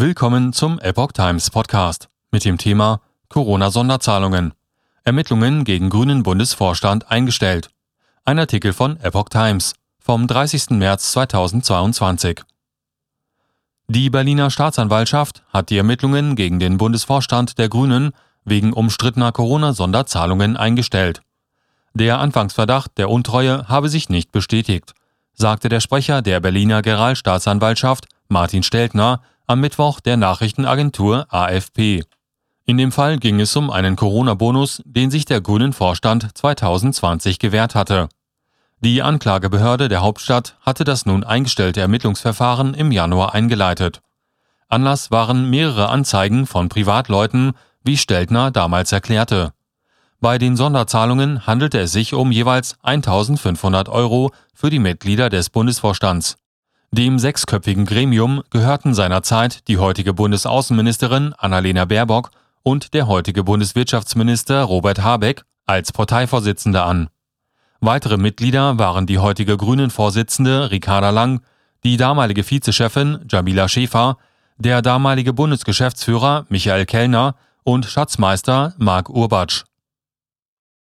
Willkommen zum Epoch Times Podcast mit dem Thema Corona-Sonderzahlungen. Ermittlungen gegen grünen Bundesvorstand eingestellt. Ein Artikel von Epoch Times vom 30. März 2022. Die Berliner Staatsanwaltschaft hat die Ermittlungen gegen den Bundesvorstand der Grünen wegen umstrittener Corona-Sonderzahlungen eingestellt. Der Anfangsverdacht der Untreue habe sich nicht bestätigt, sagte der Sprecher der Berliner Generalstaatsanwaltschaft Martin Steltner am Mittwoch der Nachrichtenagentur AFP. In dem Fall ging es um einen Corona-Bonus, den sich der Grünen Vorstand 2020 gewährt hatte. Die Anklagebehörde der Hauptstadt hatte das nun eingestellte Ermittlungsverfahren im Januar eingeleitet. Anlass waren mehrere Anzeigen von Privatleuten, wie Steltner damals erklärte. Bei den Sonderzahlungen handelte es sich um jeweils 1500 Euro für die Mitglieder des Bundesvorstands. Dem sechsköpfigen Gremium gehörten seinerzeit die heutige Bundesaußenministerin Annalena Baerbock und der heutige Bundeswirtschaftsminister Robert Habeck als Parteivorsitzende an. Weitere Mitglieder waren die heutige Grünen-Vorsitzende Ricarda Lang, die damalige Vizechefin Jamila Schäfer, der damalige Bundesgeschäftsführer Michael Kellner und Schatzmeister Marc Urbatsch.